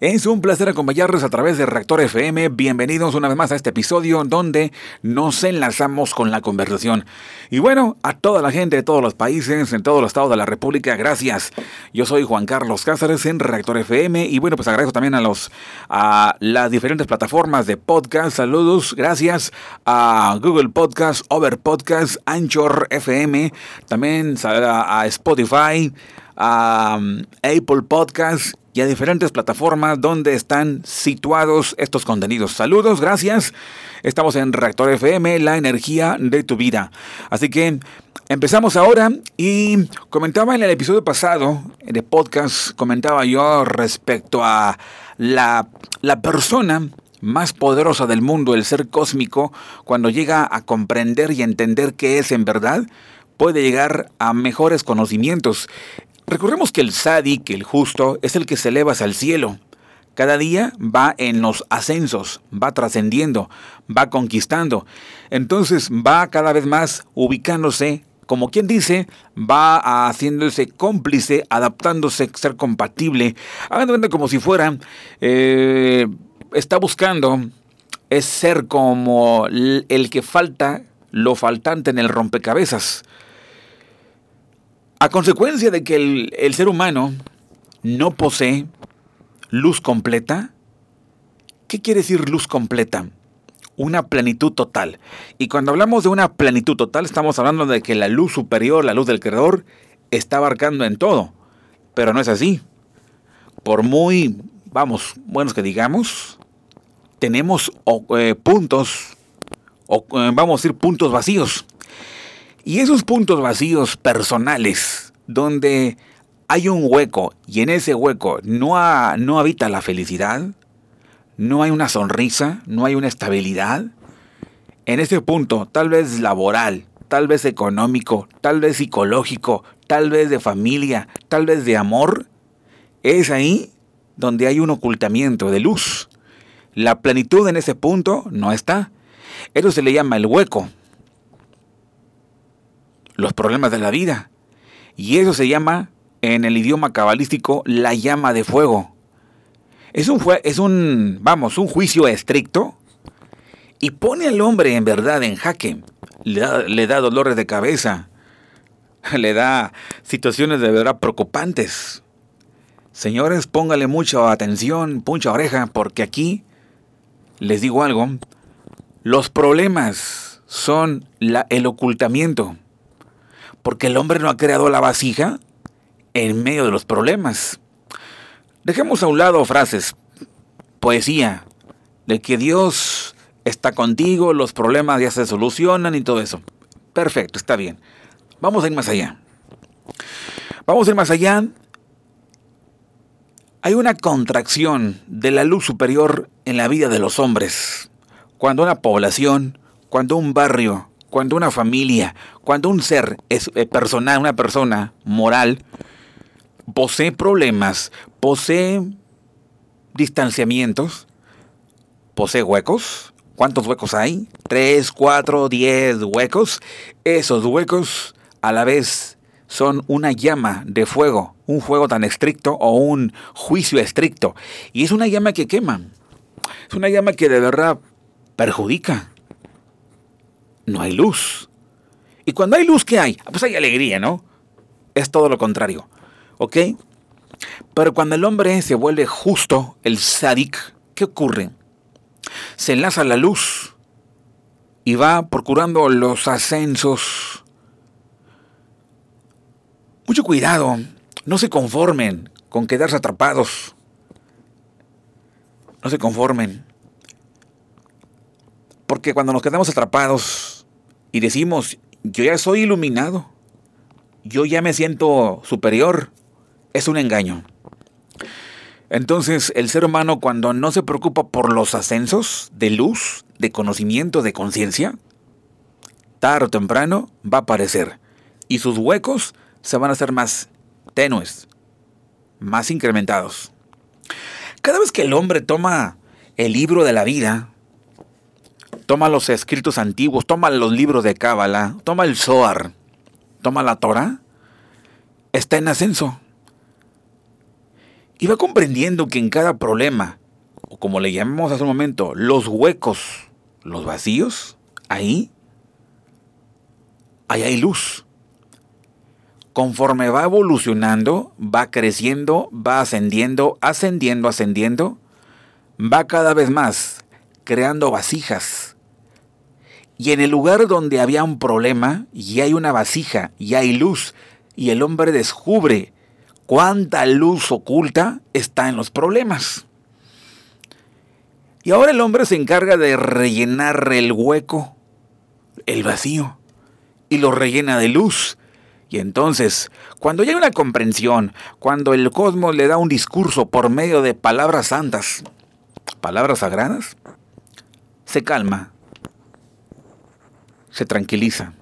Es un placer acompañarles a través de Reactor FM. Bienvenidos una vez más a este episodio donde nos enlazamos con la conversación. Y bueno, a toda la gente de todos los países, en todos los estados de la República, gracias. Yo soy Juan Carlos Cáceres en Reactor FM y bueno, pues agradezco también a los a las diferentes plataformas de podcast. Saludos, gracias a Google Podcast, Over Podcast, Anchor FM, también a Spotify, a um, Apple Podcast y a diferentes plataformas donde están situados estos contenidos. Saludos, gracias. Estamos en Reactor FM, la energía de tu vida. Así que empezamos ahora y comentaba en el episodio pasado de podcast, comentaba yo respecto a la, la persona más poderosa del mundo, el ser cósmico, cuando llega a comprender y entender qué es en verdad, puede llegar a mejores conocimientos. Recordemos que el sádic, el justo, es el que se eleva hacia el cielo. Cada día va en los ascensos, va trascendiendo, va conquistando. Entonces va cada vez más ubicándose, como quien dice, va haciéndose cómplice, adaptándose, ser compatible, hablando como si fuera, eh, está buscando, es ser como el que falta, lo faltante en el rompecabezas. A consecuencia de que el, ser humano no posee luz completa, ¿qué quiere decir luz completa? Una plenitud total. Y cuando hablamos de una plenitud total, estamos hablando de que la luz superior, la luz del Creador, está abarcando en todo. Pero no es así. Por muy, vamos, buenos que digamos, tenemos eh, puntos, o, eh, vamos a decir puntos vacíos. Y esos puntos vacíos personales, donde hay un hueco y en ese hueco no, no habita la felicidad, no hay una sonrisa, no hay una estabilidad, en ese punto, tal vez laboral, tal vez económico, tal vez psicológico, tal vez de familia, tal vez de amor, es ahí donde hay un ocultamiento de luz. La plenitud en ese punto no está. Eso se le llama el hueco los problemas de la vida. Y eso se llama, en el idioma cabalístico, la llama de fuego. Es un, es un, vamos, un juicio estricto y pone al hombre en verdad en jaque. Le da, le da dolores de cabeza, le da situaciones de verdad preocupantes. Señores, póngale mucha atención, mucha oreja, porque aquí les digo algo. Los problemas son la, el ocultamiento porque el hombre no ha creado la vasija en medio de los problemas. Dejemos a un lado frases, poesía, de que Dios está contigo, los problemas ya se solucionan y todo eso. Perfecto, está bien. Vamos a ir más allá. Vamos a ir más allá. Hay una contracción de la luz superior en la vida de los hombres. Cuando una población, cuando un barrio, cuando una familia, cuando un ser es eh, personal, una persona moral, posee problemas, posee distanciamientos, posee huecos. ¿Cuántos huecos hay? Tres, cuatro, diez huecos. Esos huecos a la vez son una llama de fuego, un fuego tan estricto o un juicio estricto. Y es una llama que quema. Es una llama que de verdad perjudica no hay luz. Y cuando hay luz, ¿qué hay? Ah, pues hay alegría, ¿no? Es todo lo contrario. ¿Ok? Pero cuando el hombre se vuelve justo, el sádic, ¿qué ocurre? Se enlaza la luz y va procurando los ascensos. Mucho cuidado, no se conformen con quedarse atrapados. No se conformen. Porque cuando nos quedamos atrapados y decimos, yo ya soy iluminado, yo ya me siento superior, es un engaño. Entonces el ser humano cuando no se preocupa por los ascensos de luz, de conocimiento, de conciencia, tarde o temprano va a aparecer y sus huecos se van a hacer más tenues, más incrementados. Cada vez que el hombre toma el libro de la vida, Toma los escritos antiguos, toma los libros de Cábala, toma el Zohar, toma la Torah, está en ascenso. Y va comprendiendo que en cada problema, o como le llamamos hace un momento, los huecos, los vacíos, ahí, ahí hay luz. Conforme va evolucionando, va creciendo, va ascendiendo, ascendiendo, ascendiendo, va cada vez más creando vasijas. Y en el lugar donde había un problema, y hay una vasija, y hay luz, y el hombre descubre cuánta luz oculta está en los problemas. Y ahora el hombre se encarga de rellenar el hueco, el vacío, y lo rellena de luz. Y entonces, cuando hay una comprensión, cuando el cosmos le da un discurso por medio de palabras santas, palabras sagradas, se calma, se tranquiliza,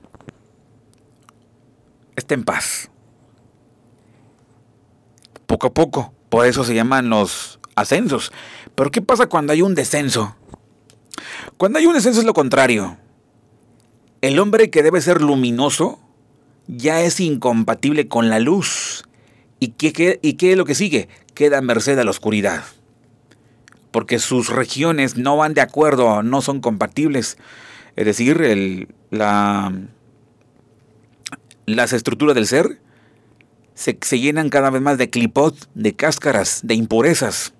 está en paz. Poco a poco, por eso se llaman los ascensos. Pero ¿qué pasa cuando hay un descenso? Cuando hay un descenso es lo contrario. El hombre que debe ser luminoso ya es incompatible con la luz. ¿Y qué, y qué es lo que sigue? Queda a merced a la oscuridad porque sus regiones no van de acuerdo, no son compatibles. Es decir, la, las estructuras del ser se, se, llenan cada vez más de clipot, de cáscaras, de impurezas.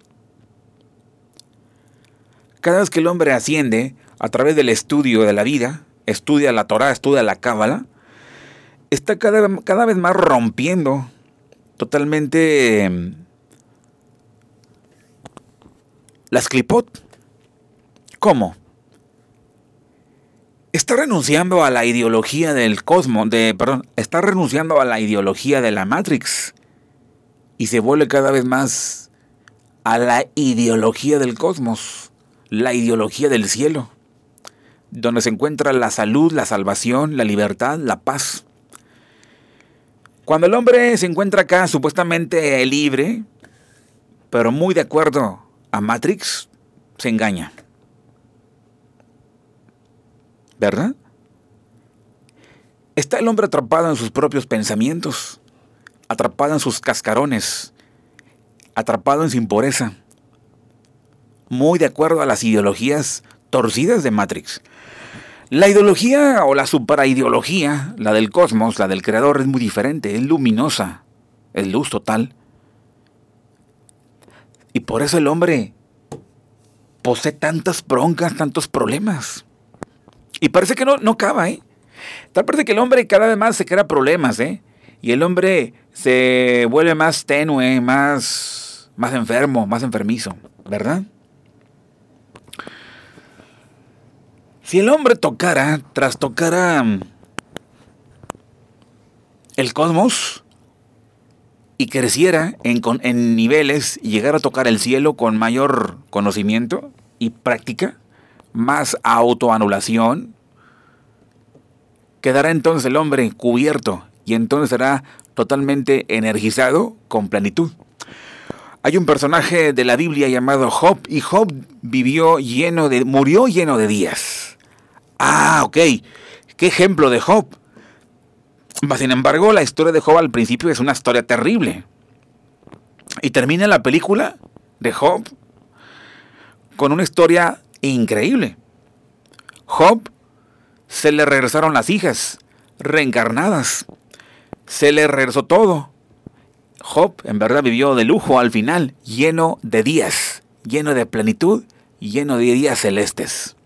Cada vez que el hombre asciende a través del estudio de la vida, estudia la Torah, estudia la Cábala, está cada, cada vez más rompiendo totalmente las clipot. ¿Cómo? Está renunciando a la ideología del cosmos, de, perdón, está renunciando a la ideología de la Matrix y se vuelve cada vez más a la ideología del cosmos, la ideología del cielo, donde se encuentra la salud, la salvación, la libertad, la paz. Cuando el hombre se encuentra acá supuestamente libre, pero muy de acuerdo a Matrix, se engaña. ¿Verdad? Está el hombre atrapado en sus propios pensamientos, atrapado en sus cascarones, atrapado en su impureza, muy de acuerdo a las ideologías torcidas de Matrix. La ideología o la superideología, la del cosmos, la del creador, es muy diferente, es luminosa, es luz total. Y por eso el hombre posee tantas broncas, tantos problemas. Y parece que no, no acaba, ¿eh? Tal parece que el hombre cada vez más se crea problemas, ¿eh? Y el hombre se vuelve más tenue, más, más enfermo, más enfermizo, ¿verdad? Si el hombre tocara, trastocara el cosmos, y creciera en, en niveles y llegara a tocar el cielo con mayor conocimiento y práctica, más autoanulación, quedará entonces el hombre cubierto y entonces será totalmente energizado con plenitud. Hay un personaje de la Biblia llamado Job y Job vivió lleno de murió lleno de días. Ah, ok. ¿Qué ejemplo de Job? Sin embargo, la historia de Job al principio es una historia terrible. Y termina la película de Job con una historia increíble. Job se le regresaron las hijas reencarnadas. Se le regresó todo. Job en verdad vivió de lujo al final, lleno de días, lleno de plenitud, lleno de días celestes.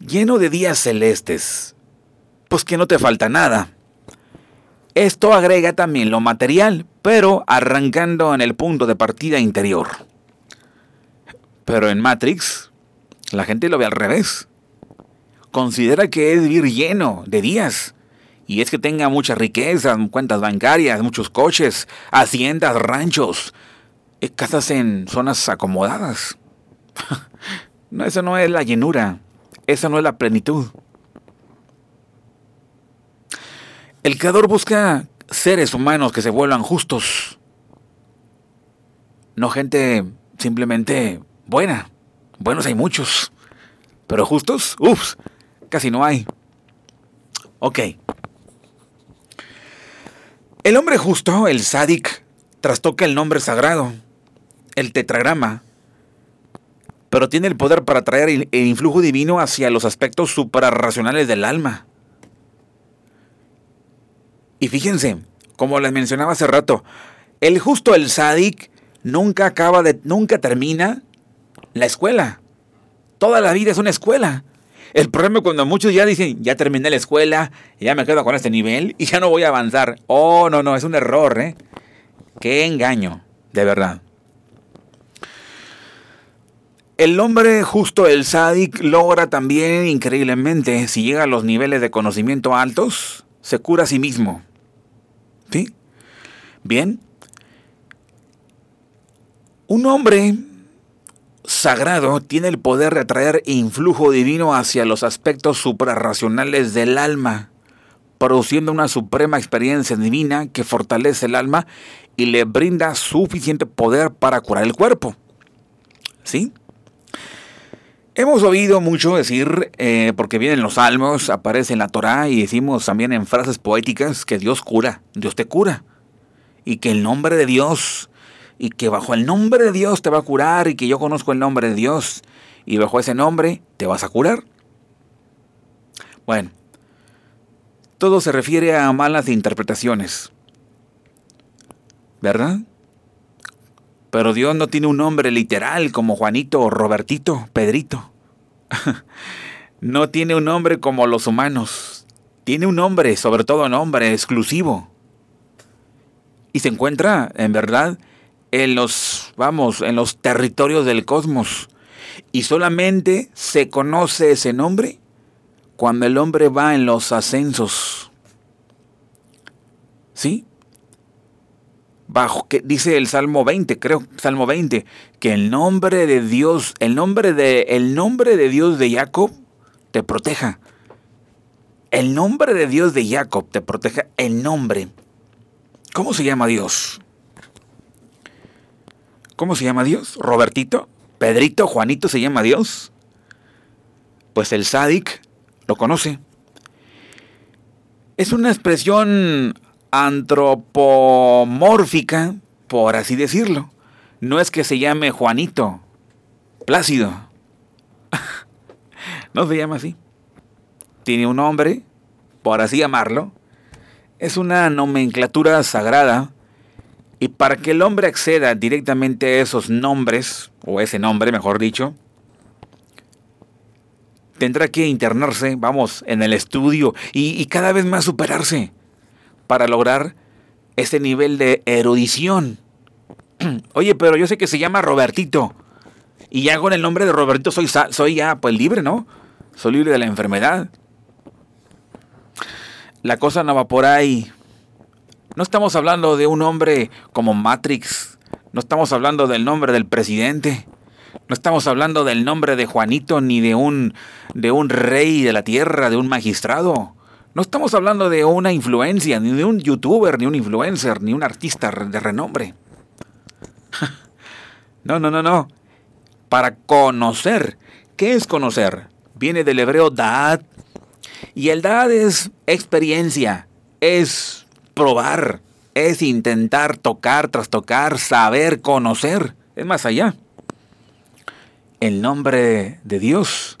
Lleno de días celestes pues que no te falta nada. Esto agrega también lo material, pero arrancando en el punto de partida interior. Pero en Matrix, la gente lo ve al revés. Considera que es vivir lleno de días. Y es que tenga muchas riquezas, cuentas bancarias, muchos coches, haciendas, ranchos, eh, casas en zonas acomodadas. no, eso no es la llenura. Eso no es la plenitud. El Creador busca seres humanos que se vuelvan justos. No gente simplemente buena. Buenos hay muchos. Pero justos, uff, casi no hay. Ok. El hombre justo, el sádic, trastoca el nombre sagrado, el tetragrama, pero tiene el poder para traer el influjo divino hacia los aspectos suprarracionales del alma. Y fíjense, como les mencionaba hace rato, el justo, el sádic, nunca acaba de, nunca termina la escuela. Toda la vida es una escuela. El problema es cuando muchos ya dicen, ya terminé la escuela, ya me quedo con este nivel y ya no voy a avanzar. Oh, no, no, es un error, ¿eh? Qué engaño, de verdad. El hombre justo, el sádic, logra también increíblemente, si llega a los niveles de conocimiento altos, se cura a sí mismo. ¿Sí? Bien. Un hombre sagrado tiene el poder de atraer influjo divino hacia los aspectos suprarracionales del alma, produciendo una suprema experiencia divina que fortalece el alma y le brinda suficiente poder para curar el cuerpo. ¿Sí? Hemos oído mucho decir, eh, porque vienen los salmos, aparece en la Torá y decimos también en frases poéticas que Dios cura, Dios te cura. Y que el nombre de Dios, y que bajo el nombre de Dios te va a curar, y que yo conozco el nombre de Dios, y bajo ese nombre te vas a curar. Bueno, todo se refiere a malas interpretaciones. ¿Verdad? Pero Dios no tiene un nombre literal como Juanito o Robertito, Pedrito. no tiene un nombre como los humanos. Tiene un nombre, sobre todo nombre exclusivo. Y se encuentra, en verdad, en los, vamos, en los territorios del cosmos. Y solamente se conoce ese nombre cuando el hombre va en los ascensos. ¿Sí? bajo que dice el Salmo 20, creo, Salmo 20, que el nombre de Dios, el nombre de el nombre de Dios de Jacob te proteja. El nombre de Dios de Jacob te proteja el nombre. ¿Cómo se llama Dios? ¿Cómo se llama Dios? Robertito, Pedrito, Juanito se llama Dios. Pues el sádic lo conoce. Es una expresión antropomórfica, por así decirlo. No es que se llame Juanito, Plácido. no se llama así. Tiene un nombre, por así llamarlo. Es una nomenclatura sagrada. Y para que el hombre acceda directamente a esos nombres, o ese nombre, mejor dicho, tendrá que internarse, vamos, en el estudio y, cada vez más superarse para lograr ese nivel de erudición. Oye, pero yo sé que se llama Robertito. Y ya con el nombre de Robertito soy, soy ya pues libre, ¿no? Soy libre de la enfermedad. La cosa no va por ahí. No estamos hablando de un hombre como Matrix. No estamos hablando del nombre del presidente. No estamos hablando del nombre de Juanito ni de un de un rey de la tierra, de un magistrado. No estamos hablando de una influencia, ni de un youtuber, ni un influencer, ni un artista de renombre. No, no, no, no. Para conocer. ¿Qué es conocer? Viene del hebreo dad. Y el dad es experiencia, es probar, es intentar tocar tras tocar, saber, conocer. Es más allá. El nombre de Dios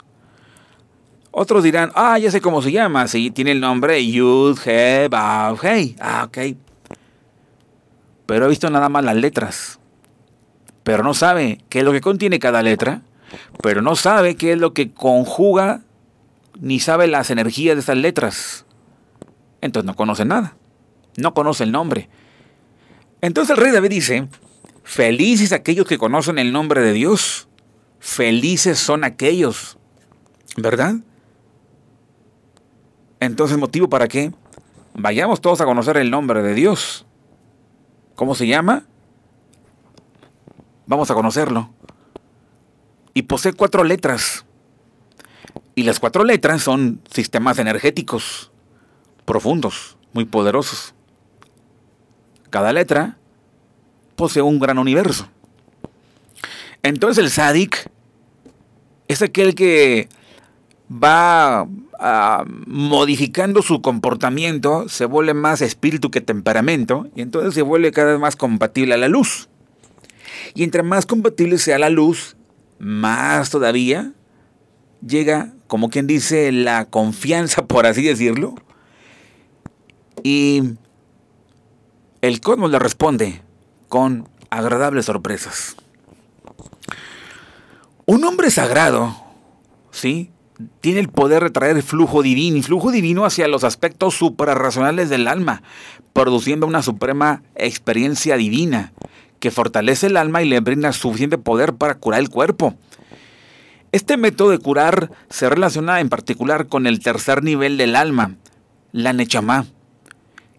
otros dirán, ah, ya sé cómo se llama. Sí, tiene el nombre Yud, He, Bav. Ah, ok. Pero ha visto nada más las letras. Pero no sabe qué es lo que contiene cada letra. Pero no sabe qué es lo que conjuga, ni sabe las energías de esas letras. Entonces no conoce nada. No conoce el nombre. Entonces el rey David dice, felices aquellos que conocen el nombre de Dios. Felices son aquellos. ¿Verdad? Entonces, motivo para que vayamos todos a conocer el nombre de Dios. ¿Cómo se llama? Vamos a conocerlo. Y posee cuatro letras. Y las cuatro letras son sistemas energéticos profundos, muy poderosos. Cada letra posee un gran universo. Entonces el sádic es aquel que va ah, modificando su comportamiento, se vuelve más espíritu que temperamento, y entonces se vuelve cada vez más compatible a la luz. Y entre más compatible sea la luz, más todavía llega, como quien dice, la confianza, por así decirlo. Y el cosmos le responde con agradables sorpresas. Un hombre sagrado, ¿sí? Tiene el poder de traer flujo divino, flujo divino hacia los aspectos suprarracionales del alma, produciendo una suprema experiencia divina que fortalece el alma y le brinda suficiente poder para curar el cuerpo. Este método de curar se relaciona en particular con el tercer nivel del alma, la nechamá,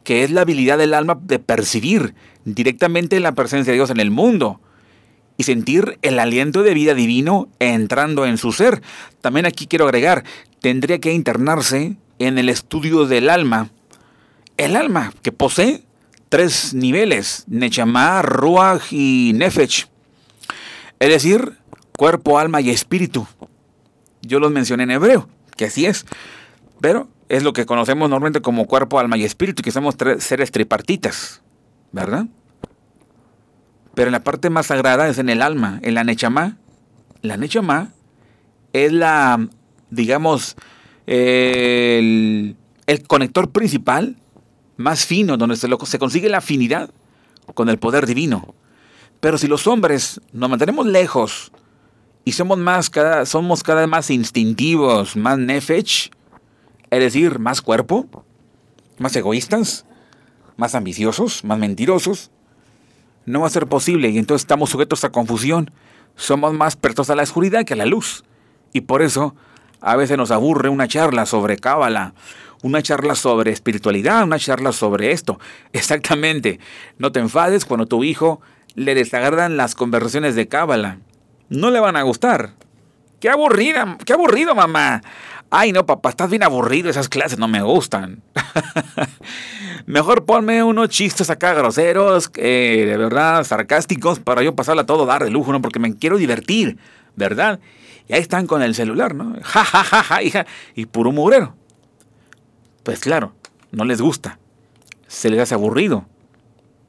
que es la habilidad del alma de percibir directamente la presencia de Dios en el mundo y sentir el aliento de vida divino entrando en su ser. También aquí quiero agregar, tendría que internarse en el estudio del alma. El alma que posee tres niveles, Nechama, Ruach y Nefesh. Es decir, cuerpo, alma y espíritu. Yo los mencioné en hebreo, que así es. Pero es lo que conocemos normalmente como cuerpo, alma y espíritu, que somos tres seres tripartitas, ¿verdad? Pero en la parte más sagrada es en el alma, en la Nechama. La Nechama es la, digamos, el, el conector principal más fino, donde se, se consigue la afinidad con el poder divino. Pero si los hombres nos mantenemos lejos y somos, más cada, somos cada vez más instintivos, más nefech, es decir, más cuerpo, más egoístas, más ambiciosos, más mentirosos, no va a ser posible y entonces estamos sujetos a confusión. Somos más pertos a la oscuridad que a la luz. Y por eso a veces nos aburre una charla sobre cábala una charla sobre espiritualidad, una charla sobre esto. Exactamente. No te enfades cuando tu hijo le desagradan las conversaciones de Cábala. No le van a gustar. Qué aburrida, qué aburrido, mamá. Ay, no, papá, estás bien aburrido, esas clases no me gustan. Mejor ponme unos chistes acá groseros, eh, de verdad, sarcásticos, para yo pasarla todo dar de lujo, ¿no? Porque me quiero divertir, ¿verdad? Y ahí están con el celular, ¿no? Ja, ja, ja, ja, hija. Y puro murero. Pues claro, no les gusta. Se les hace aburrido.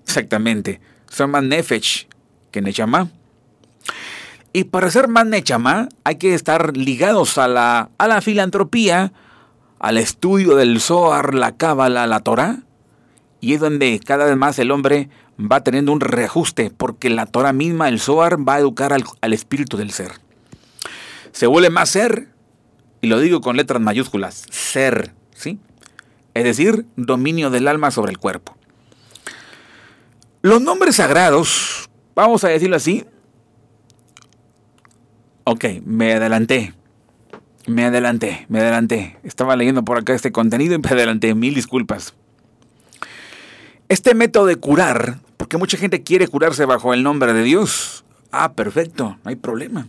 Exactamente. Son más nefech que nechamá. Y para ser más nechamá hay que estar ligados a la, a la filantropía, al estudio del Zohar, la Cábala, la Torah. Y es donde cada vez más el hombre va teniendo un reajuste, porque la Torah misma, el Zohar, va a educar al, al espíritu del ser. Se vuelve más ser, y lo digo con letras mayúsculas, ser, ¿sí? es decir, dominio del alma sobre el cuerpo. Los nombres sagrados, vamos a decirlo así, ok, me adelanté, me adelanté, me adelanté. Estaba leyendo por acá este contenido y me adelanté, mil disculpas. Este método de curar, porque mucha gente quiere curarse bajo el nombre de Dios, ah, perfecto, no hay problema.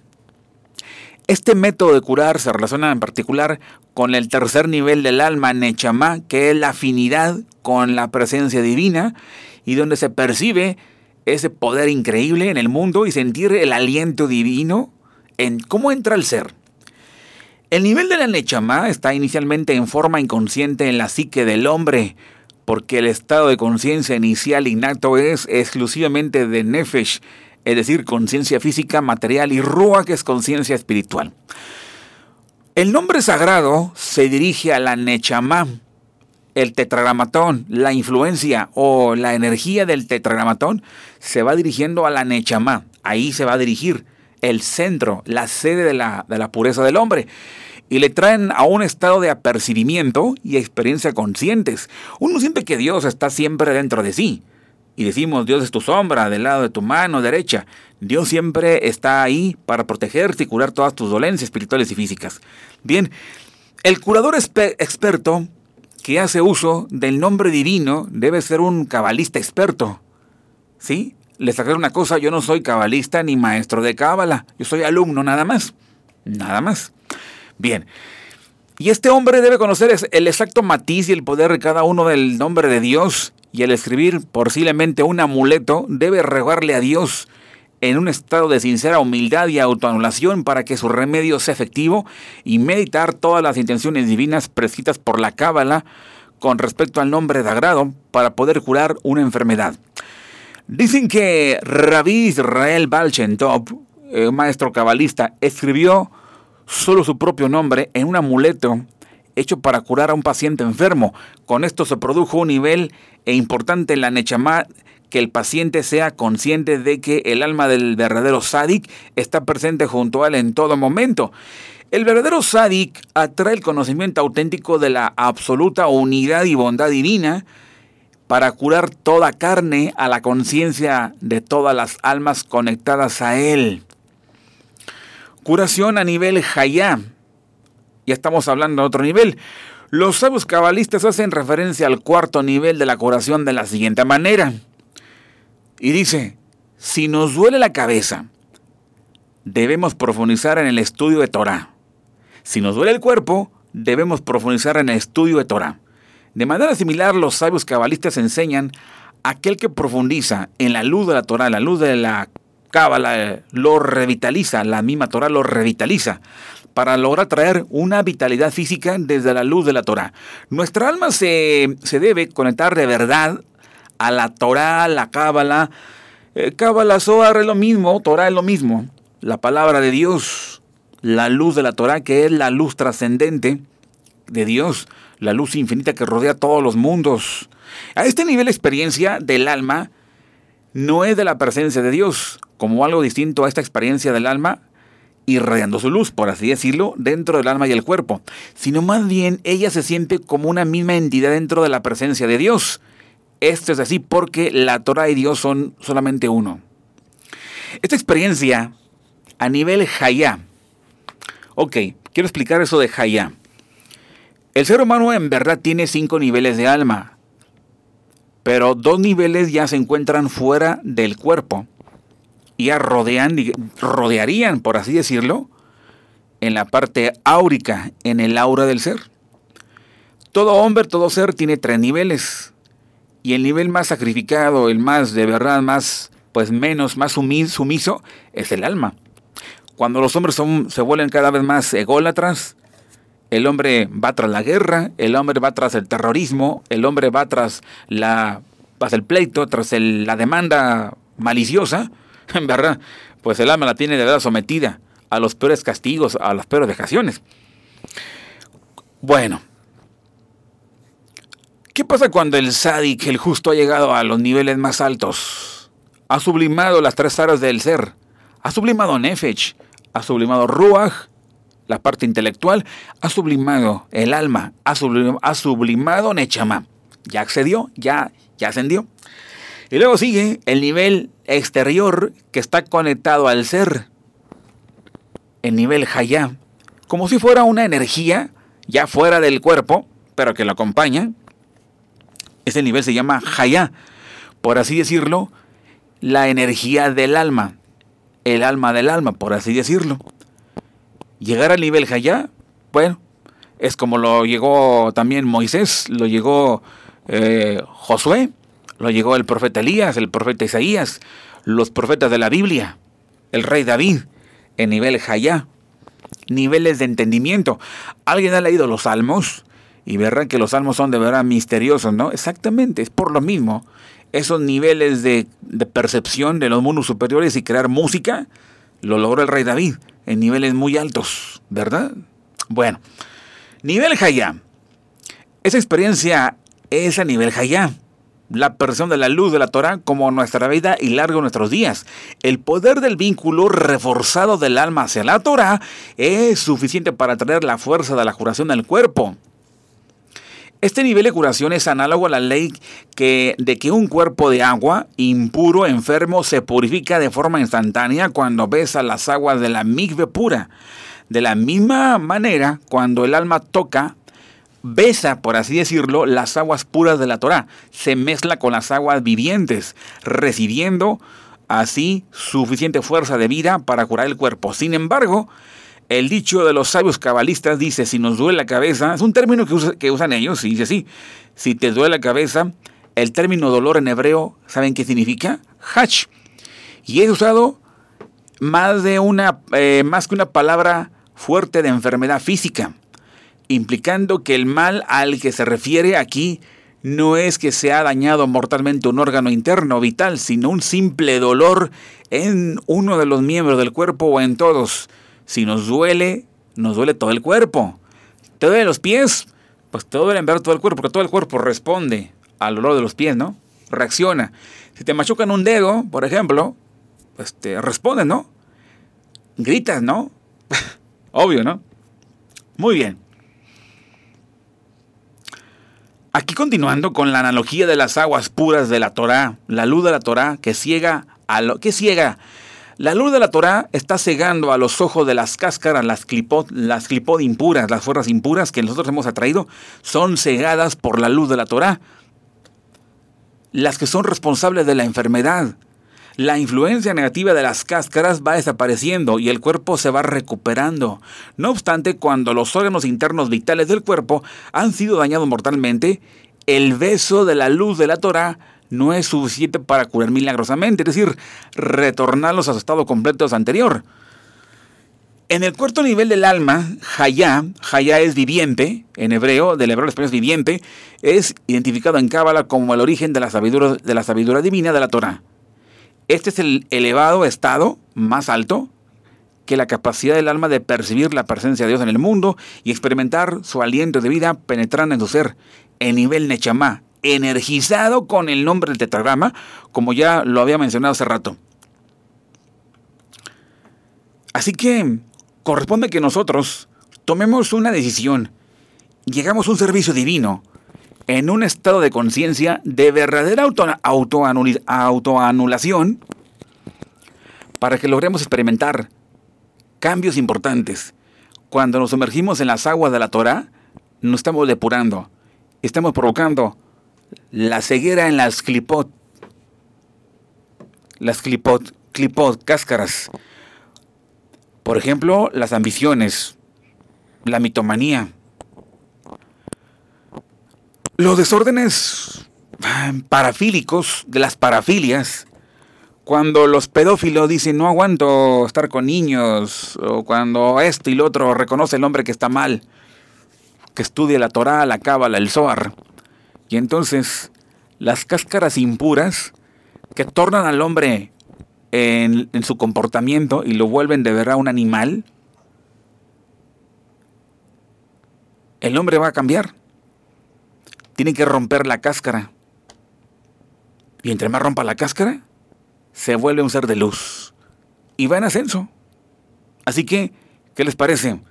Este método de curar se relaciona en particular con el tercer nivel del alma, Nechama, que es la afinidad con la presencia divina y donde se percibe ese poder increíble en el mundo y sentir el aliento divino cómo entra el ser. El nivel de la Nechama está inicialmente en forma inconsciente en la psique del hombre, porque el estado de conciencia inicial innato es exclusivamente de Nefesh, es decir, conciencia física, material, y Ruach, que es conciencia espiritual. El nombre sagrado se dirige a la Nechamá, el tetragramatón, la influencia o la energía del tetragramatón se va dirigiendo a la Nechamá. Ahí se va a dirigir el centro, la sede de la, de la pureza del hombre y le traen a un estado de apercibimiento y experiencia conscientes. Uno siente que Dios está siempre dentro de sí y decimos Dios es tu sombra del lado de tu mano derecha, Dios siempre está ahí para protegerte y curar todas tus dolencias espirituales y físicas. Bien, el curador experto que hace uso del nombre divino debe ser un cabalista experto. ¿Sí? Les aclaro una cosa, yo no soy cabalista ni maestro de cábala, yo soy alumno nada más. Nada más. Bien. Y este hombre debe conocer el exacto matiz y el poder de cada uno del nombre de Dios y al escribir posiblemente un amuleto debe rogarle a Dios en un estado de sincera humildad y autoanulación para que su remedio sea efectivo y meditar todas las intenciones divinas prescritas por la Cábala con respecto al nombre de agrado para poder curar una enfermedad. Dicen que Rabbi Israel Balchentov, un maestro cabalista, escribió solo su propio nombre en un amuleto hecho para curar a un paciente enfermo. Con esto se produjo un nivel e importante en la Nechamá que el paciente sea consciente de que el alma del verdadero sádic está presente junto a él en todo momento. El verdadero sádic atrae el conocimiento auténtico de la absoluta unidad y bondad divina para curar toda carne a la conciencia de todas las almas conectadas a él. Curación a nivel Hayá. Ya estamos hablando de otro nivel. Los sabios cabalistas hacen referencia al cuarto nivel de la curación de la siguiente manera. Y dice, si nos duele la cabeza, debemos profundizar en el estudio de Torah. Si nos duele el cuerpo, debemos profundizar en el estudio de Torah. De manera similar, los sabios cabalistas enseñan aquel que profundiza en la luz de la Torah, la luz de la Cábala, lo revitaliza, la misma Torah lo revitaliza para lograr traer una vitalidad física desde la luz de la Torah. Nuestra alma se, se debe conectar de verdad a la Torah, la Cábala. Eh, Cábala, Zohar es lo mismo, Torah es lo mismo. La palabra de Dios, la luz de la Torah, que es la luz trascendente de Dios, la luz infinita que rodea todos los mundos. A este nivel de experiencia del alma no es de la presencia de Dios, como algo distinto a esta experiencia del alma, irradiando su luz, por así decirlo, dentro del alma y el cuerpo, sino más bien ella se siente como una misma entidad dentro de la presencia de Dios. Esto es así porque la Torah y Dios son solamente uno. Esta experiencia a nivel Hayá. Ok, quiero explicar eso de Hayá. El ser humano en verdad tiene cinco niveles de alma, pero dos niveles ya se encuentran fuera del cuerpo. Ya rodean, rodearían, por así decirlo, en la parte áurica, en el aura del ser. Todo hombre, todo ser tiene tres niveles y el nivel más sacrificado, el más de verdad, más, pues menos, más sumiso, es el alma. Cuando los hombres son, se vuelven cada vez más ególatras, el hombre va tras la guerra, el hombre va tras el terrorismo, el hombre va tras la el pleito, tras la demanda maliciosa, en verdad, pues el alma la tiene de verdad sometida a los peores castigos, a las peores vejaciones. Bueno, ¿Qué pasa cuando el sádic, el justo, ha llegado a los niveles más altos? Ha sublimado las tres aras del ser. Ha sublimado Nefesh, ha sublimado Ruach, la parte intelectual, ha sublimado el alma, ha sublimado, ha sublimado Nechama. Ya accedió, ya, ya ascendió. Y luego sigue el nivel exterior que está conectado al ser. El nivel Hayá. Como si fuera una energía ya fuera del cuerpo, pero que lo acompaña. Ese nivel se llama Hayá, por así decirlo, la energía del alma, el alma del alma, por así decirlo. Llegar al nivel Hayá, bueno, es como lo llegó también Moisés, lo llegó eh, Josué, lo llegó el profeta Elías, el profeta Isaías, los profetas de la Biblia, el rey David, en nivel Hayá, niveles de entendimiento. ¿Alguien ha leído los salmos? y verán que los salmos son de verdad misteriosos, ¿no? Exactamente, es por lo mismo. Esos niveles de, percepción de los mundos superiores y crear música, lo logró el rey David en niveles muy altos, ¿verdad? Bueno, nivel Hayá. Esa experiencia es a nivel Hayá. La percepción de la luz de la Torah como nuestra vida y largo nuestros días. El poder del vínculo reforzado del alma hacia la Torah es suficiente para traer la fuerza de la curación del cuerpo. Este nivel de curación es análogo a la ley que, de que un cuerpo de agua impuro, enfermo, se purifica de forma instantánea cuando besa las aguas de la migbe pura. De la misma manera, cuando el alma toca, besa, por así decirlo, las aguas puras de la Torah, se mezcla con las aguas vivientes, recibiendo así suficiente fuerza de vida para curar el cuerpo. Sin embargo, el dicho de los sabios cabalistas dice, si nos duele la cabeza, es un término que, usan ellos, y dice así, si te duele la cabeza, el término dolor en hebreo, ¿saben qué significa? Hach. Y es usado más de una, eh, más que una palabra fuerte de enfermedad física, implicando que el mal al que se refiere aquí no es que se ha dañado mortalmente un órgano interno vital, sino un simple dolor en uno de los miembros del cuerpo o en todos. Si nos duele, nos duele todo el cuerpo. ¿Te duele los pies? Pues te duele en ver todo el cuerpo, porque todo el cuerpo responde al dolor de los pies, ¿no? Reacciona. Si te machucan un dedo, por ejemplo, pues te responde, ¿no? Gritas, ¿no? Obvio, ¿no? Muy bien. Aquí continuando con la analogía de las aguas puras de la Torá, la luz de la Torá que ciega a lo que ciega. La luz de la Torá está cegando a los ojos de las cáscaras, las clipot impuras, las fuerzas impuras que nosotros hemos atraído, son cegadas por la luz de la Torá. Las que son responsables de la enfermedad, la influencia negativa de las cáscaras va desapareciendo y el cuerpo se va recuperando. No obstante, cuando los órganos internos vitales del cuerpo han sido dañados mortalmente, el beso de la luz de la Torah no es suficiente para curar milagrosamente, es decir, retornarlos a su estado completo anterior. En el cuarto nivel del alma, Hayá, Hayá es viviente, en hebreo, del hebreo español es viviente, es identificado en Cábala como el origen de la sabiduría, de la sabiduría divina de la Torah. Este es el elevado estado más alto que la capacidad del alma de percibir la presencia de Dios en el mundo y experimentar su aliento de vida penetrando en su ser, en nivel Nechamá, energizado con el nombre del tetragrama, como ya lo había mencionado hace rato. Así que corresponde que nosotros tomemos una decisión, llegamos a un servicio divino, en un estado de conciencia de verdadera autoanulación para que logremos experimentar cambios importantes. Cuando nos sumergimos en las aguas de la Torah, nos estamos depurando, estamos provocando la ceguera en las clipot, las clipot, clipot, cáscaras. Por ejemplo, las ambiciones, la mitomanía, los desórdenes ah, parafílicos de las parafilias, cuando los pedófilos dicen no aguanto estar con niños, o cuando esto y lo otro reconoce el hombre que está mal, que estudia la Torá, la Cábala, el Zohar, y entonces las cáscaras impuras que tornan al hombre en, su comportamiento y lo vuelven de verdad un animal, el hombre va a cambiar tiene que romper la cáscara. Y entre más rompa la cáscara, se vuelve un ser de luz. Y va en ascenso. Así que, ¿qué les parece?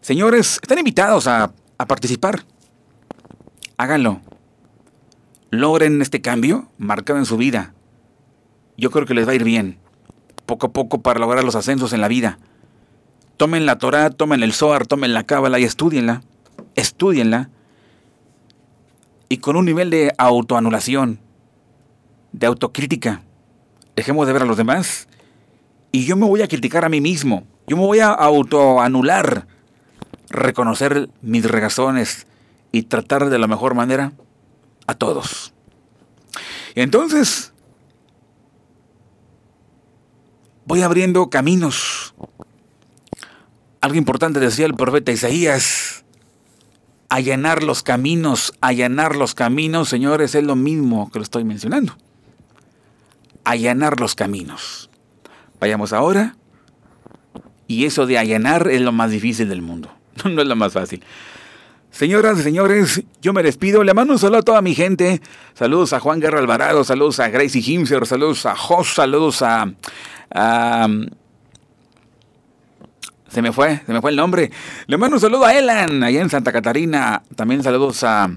Señores, están invitados a participar. Háganlo. Logren este cambio marcado en su vida. Yo creo que les va a ir bien. Poco a poco para lograr los ascensos en la vida. Tomen la Torah, tomen el Zohar, tomen la Cábala y estudienla. Estudienla y con un nivel de autoanulación, de autocrítica. Dejemos de ver a los demás y yo me voy a criticar a mí mismo. Yo me voy a autoanular, reconocer mis regazones y tratar de la mejor manera a todos. Y entonces voy abriendo caminos. Algo importante decía el profeta Isaías allanar los caminos, allanar los caminos, señores, es lo mismo que lo estoy mencionando. Allanar los caminos. Vayamos ahora. Y eso de allanar es lo más difícil del mundo. No es lo más fácil. Señoras y señores, yo me despido. Le mando un saludo a toda mi gente. Saludos a Juan Guerra Alvarado, saludos a Gracie Himser, saludos a Jos, saludos a, a se me fue, se me fue el nombre. Le mando un saludo a Elan, allá en Santa Catarina. También saludos a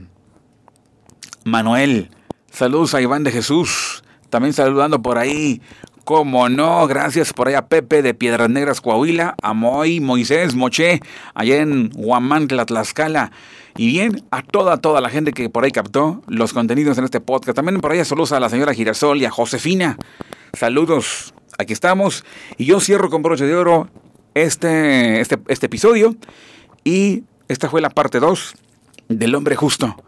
Manuel. Saludos a Iván de Jesús. También saludando por ahí. Como no, gracias por ahí a Pepe de Piedras Negras, Coahuila, a Moy, Moisés, Moché, allá en Huamantla, Tlaxcala. Y bien, a toda, toda la gente que por ahí captó los contenidos en este podcast. También por ahí saludos a la señora Girasol y a Josefina. Saludos, aquí estamos. Y yo cierro con broche de oro este, este, este episodio. Y esta fue la parte 2 del hombre justo,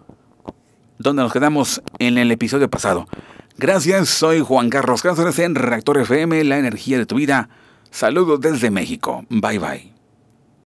donde nos quedamos en el episodio pasado. Gracias, soy Juan Carlos Cáceres en Reactor FM, la energía de tu vida. Saludos desde México. Bye bye.